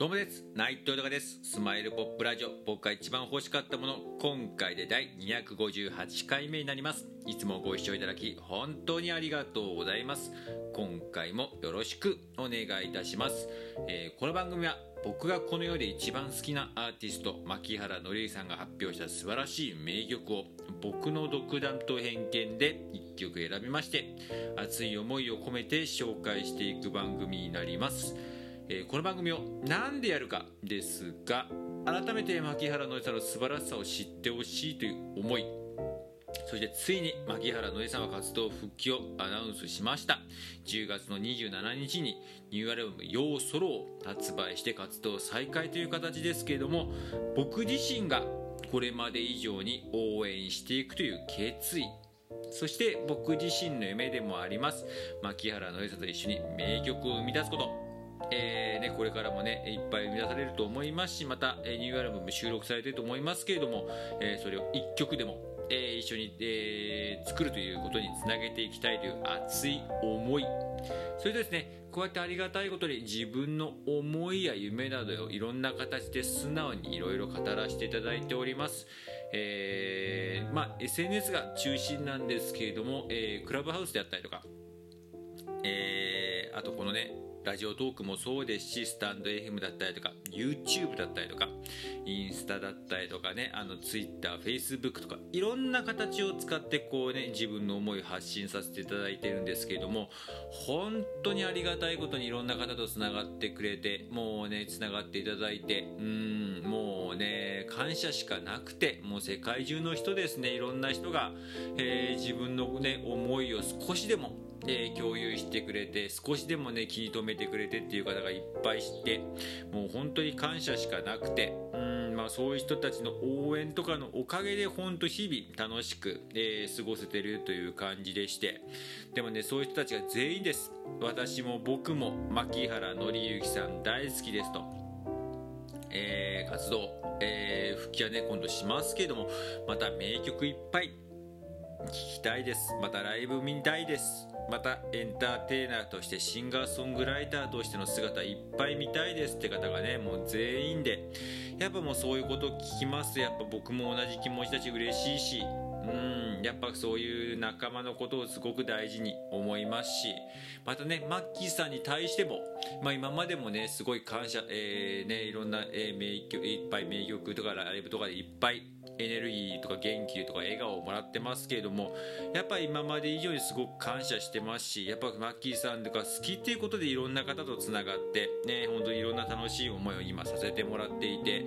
どうもです。内藤隆です。スマイルポップラジオ。僕が一番欲しかったもの。今回で第258回目になります。いつもご視聴いただき本当にありがとうございます。今回もよろしくお願いいたします、えー、この番組は僕がこの世で一番好きなアーティスト牧原紀之さんが発表した素晴らしい名曲を僕の独断と偏見で1曲選びまして熱い思いを込めて紹介していく番組になります。えー、この番組を何でやるかですが改めて牧原のりさんの素晴らしさを知ってほしいという思いそしてついに牧原のりさんは活動復帰をアナウンスしました。10月の27日にニューアルバム「ようソロ」を発売して活動再開という形ですけれども僕自身がこれまで以上に応援していくという決意そして僕自身の夢でもあります牧原のりさんと一緒に名曲を生み出すこと。えーね、これからもねいっぱい生み出されると思いますしまた、えニューアルバム収録されていると思いますけれども、えー、それを1曲でも、えー、一緒に、えー、作るということにつなげていきたいという熱い思い。それでですねこうやってありがたいことに自分の思いや夢などをいろんな形で素直にいろいろ語らせていただいております、えーまあ、SNS が中心なんですけれども、えー、クラブハウスであったりとか、えー、あとこのねラジオトークもそうですしスタンド FM だったりとか YouTube だったりとかインスタだったりとかねあの TwitterFacebook とかいろんな形を使ってこうね自分の思いを発信させていただいてるんですけれども本当にありがたいことにいろんな方とつながってくれてもうねつながっていただいてうんもうね感謝しかなくてもう世界中の人ですねいろんな人が、えー、自分のね思いを少しでもえー、共有してくれて少しでもね気に留めてくれてっていう方がいっぱいしてもう本当に感謝しかなくてうんまあそういう人たちの応援とかのおかげで本当日々楽しく、えー、過ごせてるという感じでしてでもねそういう人たちが全員です。私も僕も牧原紀之さん大好きですと、えー、活動、え復帰はね今度しますけどもまた名曲いっぱい聴きたいです。またライブ見たいです。またエンターテイナーとしてシンガーソングライターとしての姿いっぱい見たいですって方がねもう全員で。やっぱもうそういうこと聞きます。やっぱ僕も同じ気持ちだし嬉しいし。うん。やっぱそういう仲間のことをすごく大事に思いますし。またねマッキーさんに対しても、まあ、今までもねすごい感謝、えーね、いろんな、えー、名曲いっぱい名曲とかライブとかでいっぱいエネルギーとか元気とか笑顔をもらってますけれどもやっぱり今まで以上にすごく感謝してますしやっぱマッキーさんとか好きっていうことでいろんな方とつながってね本当にいろんな楽しい思いを今させてもらっていて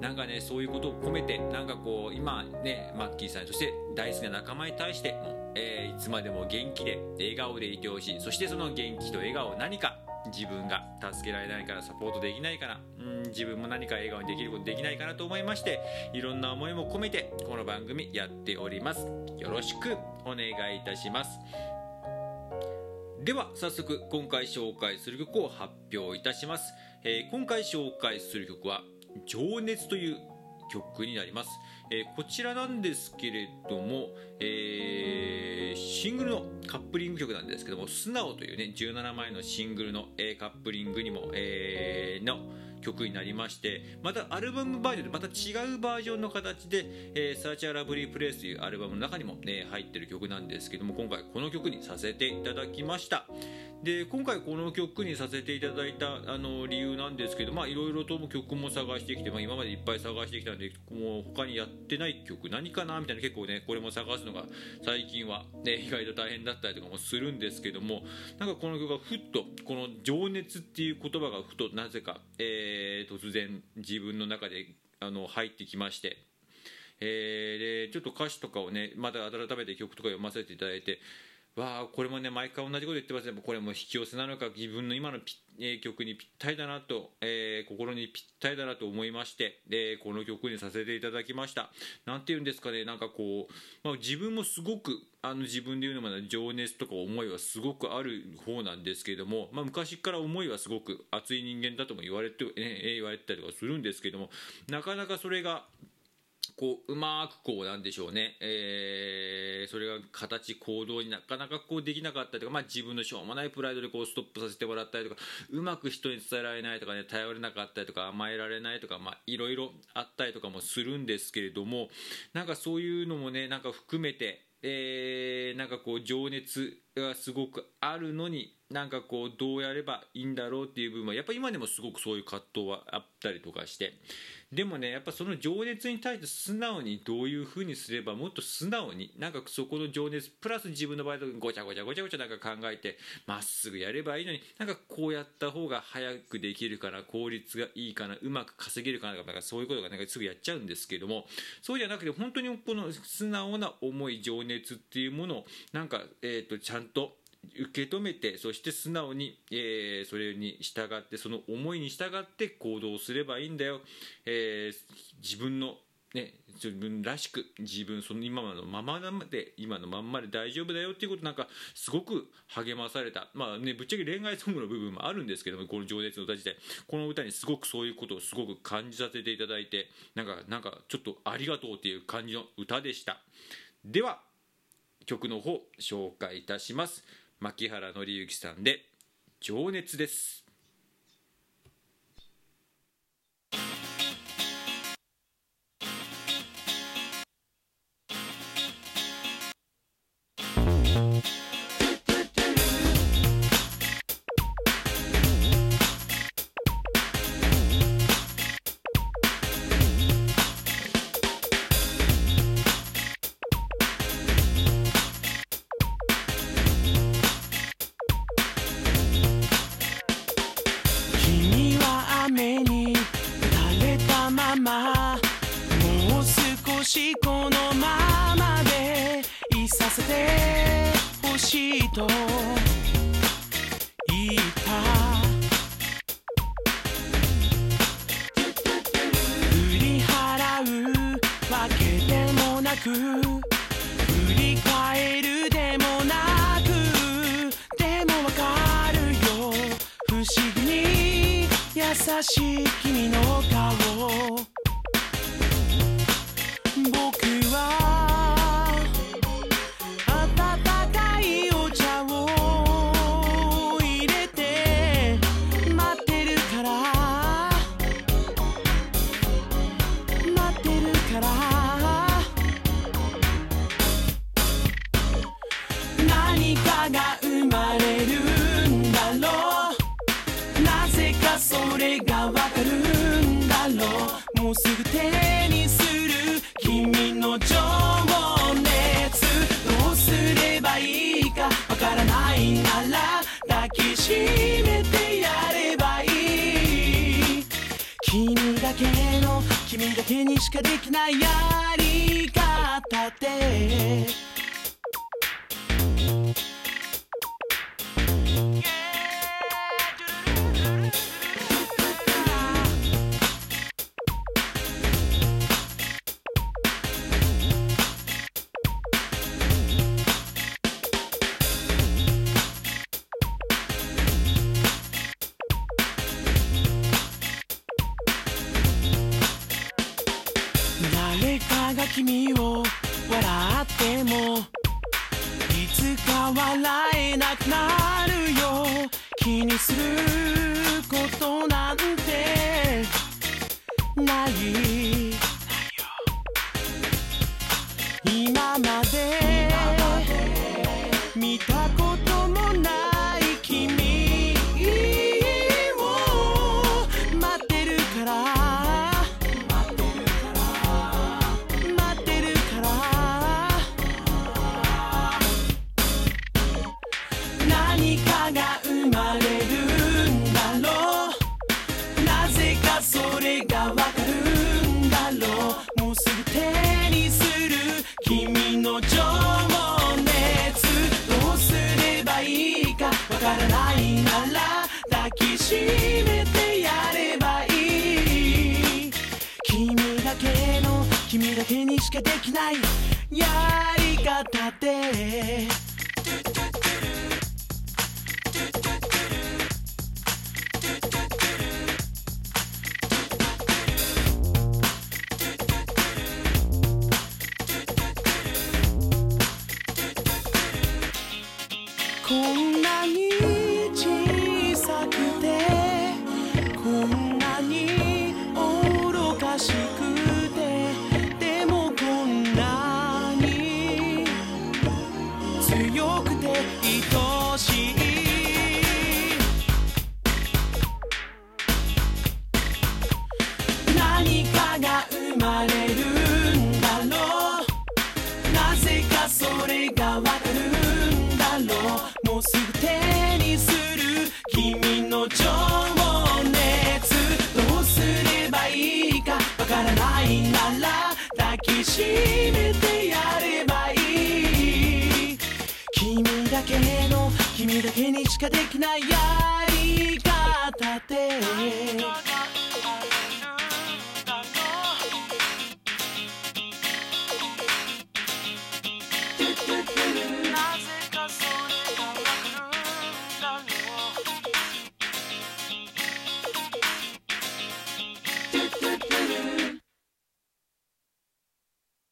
なんかねそういうことを込めてなんかこう今ねマッキーさんとして大好きな仲間に対しても、えー、いつまでも元気で笑顔でいてほしい。そしてその元気と笑顔何か。自分が助けられないからサポートできないかなうん自分も何か笑顔にできることできないかなと思いましていろんな思いも込めてこの番組やっております。よろしくお願いいたします。では早速今回紹介する曲を発表いたします、えー、今回紹介する曲は「情熱」という曲になります、えー、こちらなんですけれども、えー、シングルのカップリング曲なんですけども「素直」というね17枚のシングルの、えー、カップリングにも、えー、の曲になりましてまたアルバムバージョンでまた違うバージョンの形で「えー、サーチャーラブリープレイスというアルバムの中にも、ね、入ってる曲なんですけども今回この曲にさせていただきました。で今回この曲にさせていただいたあの理由なんですけどいろいろとも曲も探してきて、まあ、今までいっぱい探してきたんでもう他にやってない曲何かなみたいな結構ねこれも探すのが最近は、ね、意外と大変だったりとかもするんですけどもなんかこの曲がふっとこの「情熱」っていう言葉がふとなぜか、えー、突然自分の中であの入ってきましてえー、でちょっと歌詞とかをねまた改めて曲とか読ませていただいてわあこれもね毎回同じこと言ってますね。これも引き寄せなのか自分の今の、えー、曲にぴったりだなと、えー、心にぴったりだなと思いまして、でこの曲にさせていただきました。何て言うんですかねなんかこう、まあ、自分もすごくあの自分で言うのも情熱とか思いはすごくある方なんですけれども、まあ、昔から思いはすごく熱い人間だとも言われて、ね、言われてたりとかするんですけどもなかなかそれがこううまくこうなんでしょうね、えー、それが形行動になかなかこうできなかったりとか、まあ、自分のしょうもないプライドでこうストップさせてもらったりとかうまく人に伝えられないとかね頼れなかったりとか甘えられないとかまあいろいろあったりとかもするんですけれどもなんかそういうのもねなんか含めてえー、なんかこう情熱がすごくあるのになんかこうどうやればいいんだろうっていう部分はやっぱ今でもすごくそういう葛藤はあったりとかして。でもねやっぱその情熱に対して素直にどういうふうにすればもっと素直になんかそこの情熱プラス自分の場合とごちゃごちゃごちゃごちゃなんか考えてまっすぐやればいいのになんかこうやった方が早くできるかな効率がいいかなうまく稼げるかなとかそういうことがなんかすぐやっちゃうんですけどもそうじゃなくて本当にこの素直な思い情熱っていうものをなんか、えー、とちゃんとと受け止めてそして素直に、えー、それに従ってその思いに従って行動すればいいんだよ、えー、自分のね、自分らしく自分その今のままで今のまんまで大丈夫だよ。っていうことなんかすごく励まされた。まあねぶっちゃけ恋愛ソングの部分もあるんですけどもこの情熱の歌自体。この歌にすごくそういうことをすごく感じさせていただいてなんかなんかちょっとありがとうっていう感じの歌でした。では曲の方紹介いたします。牧原紀之さんで「情熱」です。このままでいさせてほしいと言った振り払うわけでもなく振り返るでもなくでもわかるよ。不思議に優しい君の顔。could I けにしかできないやり方でってもいつか笑えなくなるよ。気にすることなんてない今までかできない。やり方で。こんなに小さくてこんなに愚かしい立てるんだろうもうすぐ手にする君の情熱どうすればいいかわからないなら抱きしめてやればいい。君だけの君だけにしかできないやり方で